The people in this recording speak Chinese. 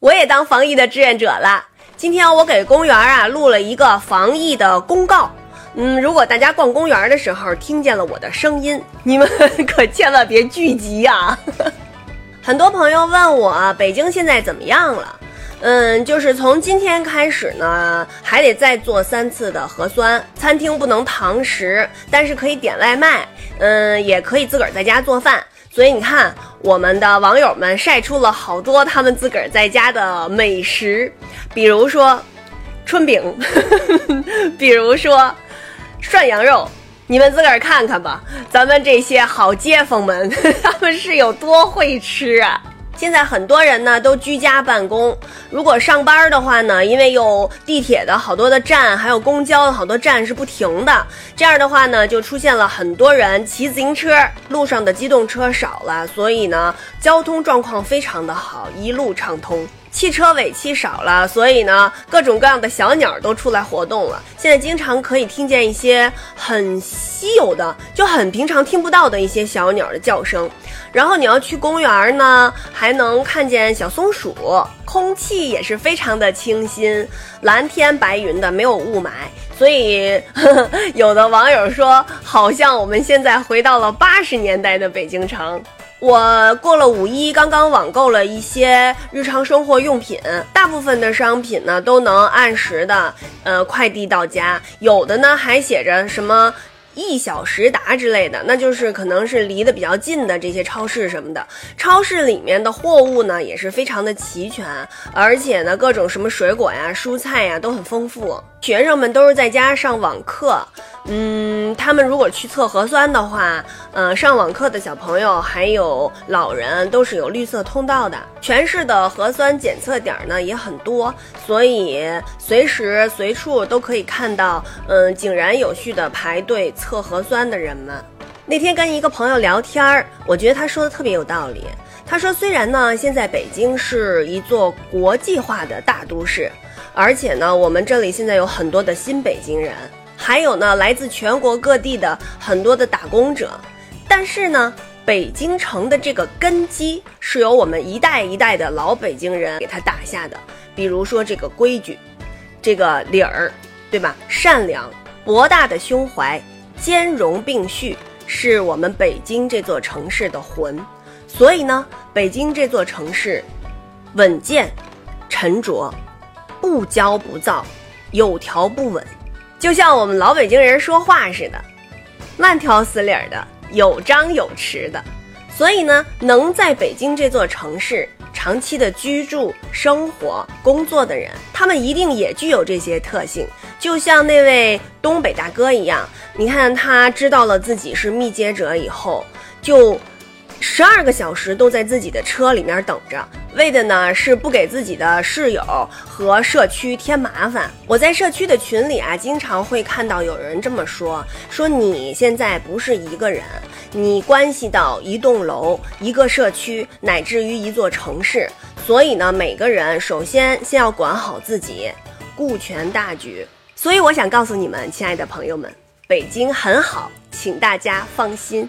我也当防疫的志愿者了。今天我给公园啊录了一个防疫的公告。嗯，如果大家逛公园的时候听见了我的声音，你们可千万别聚集呀。很多朋友问我北京现在怎么样了？嗯，就是从今天开始呢，还得再做三次的核酸。餐厅不能堂食，但是可以点外卖。嗯，也可以自个儿在家做饭。所以你看，我们的网友们晒出了好多他们自个儿在家的美食，比如说春饼，比如说涮羊肉，你们自个儿看看吧。咱们这些好街坊们，他们是有多会吃啊！现在很多人呢都居家办公，如果上班的话呢，因为有地铁的好多的站，还有公交的好多站是不停的，这样的话呢，就出现了很多人骑自行车，路上的机动车少了，所以呢，交通状况非常的好，一路畅通。汽车尾气少了，所以呢，各种各样的小鸟都出来活动了。现在经常可以听见一些很稀有的、就很平常听不到的一些小鸟的叫声。然后你要去公园呢，还能看见小松鼠，空气也是非常的清新，蓝天白云的，没有雾霾。所以 有的网友说，好像我们现在回到了八十年代的北京城。我过了五一，刚刚网购了一些日常生活用品，大部分的商品呢都能按时的呃快递到家，有的呢还写着什么。一小时达之类的，那就是可能是离得比较近的这些超市什么的。超市里面的货物呢也是非常的齐全，而且呢各种什么水果呀、蔬菜呀都很丰富。学生们都是在家上网课，嗯，他们如果去测核酸的话，呃，上网课的小朋友还有老人都是有绿色通道的。全市的核酸检测点呢也很多，所以随时随处都可以看到，嗯，井然有序的排队测核酸的人们。那天跟一个朋友聊天儿，我觉得他说的特别有道理。他说，虽然呢现在北京是一座国际化的大都市。而且呢，我们这里现在有很多的新北京人，还有呢来自全国各地的很多的打工者。但是呢，北京城的这个根基是由我们一代一代的老北京人给它打下的。比如说这个规矩，这个理儿，对吧？善良、博大的胸怀、兼容并蓄，是我们北京这座城市的魂。所以呢，北京这座城市，稳健、沉着。不骄不躁，有条不紊，就像我们老北京人说话似的，慢条斯理的，有张有弛的。所以呢，能在北京这座城市长期的居住、生活、工作的人，他们一定也具有这些特性。就像那位东北大哥一样，你看他知道了自己是密接者以后，就。十二个小时都在自己的车里面等着，为的呢是不给自己的室友和社区添麻烦。我在社区的群里啊，经常会看到有人这么说：说你现在不是一个人，你关系到一栋楼、一个社区，乃至于一座城市。所以呢，每个人首先先要管好自己，顾全大局。所以我想告诉你们，亲爱的朋友们，北京很好，请大家放心。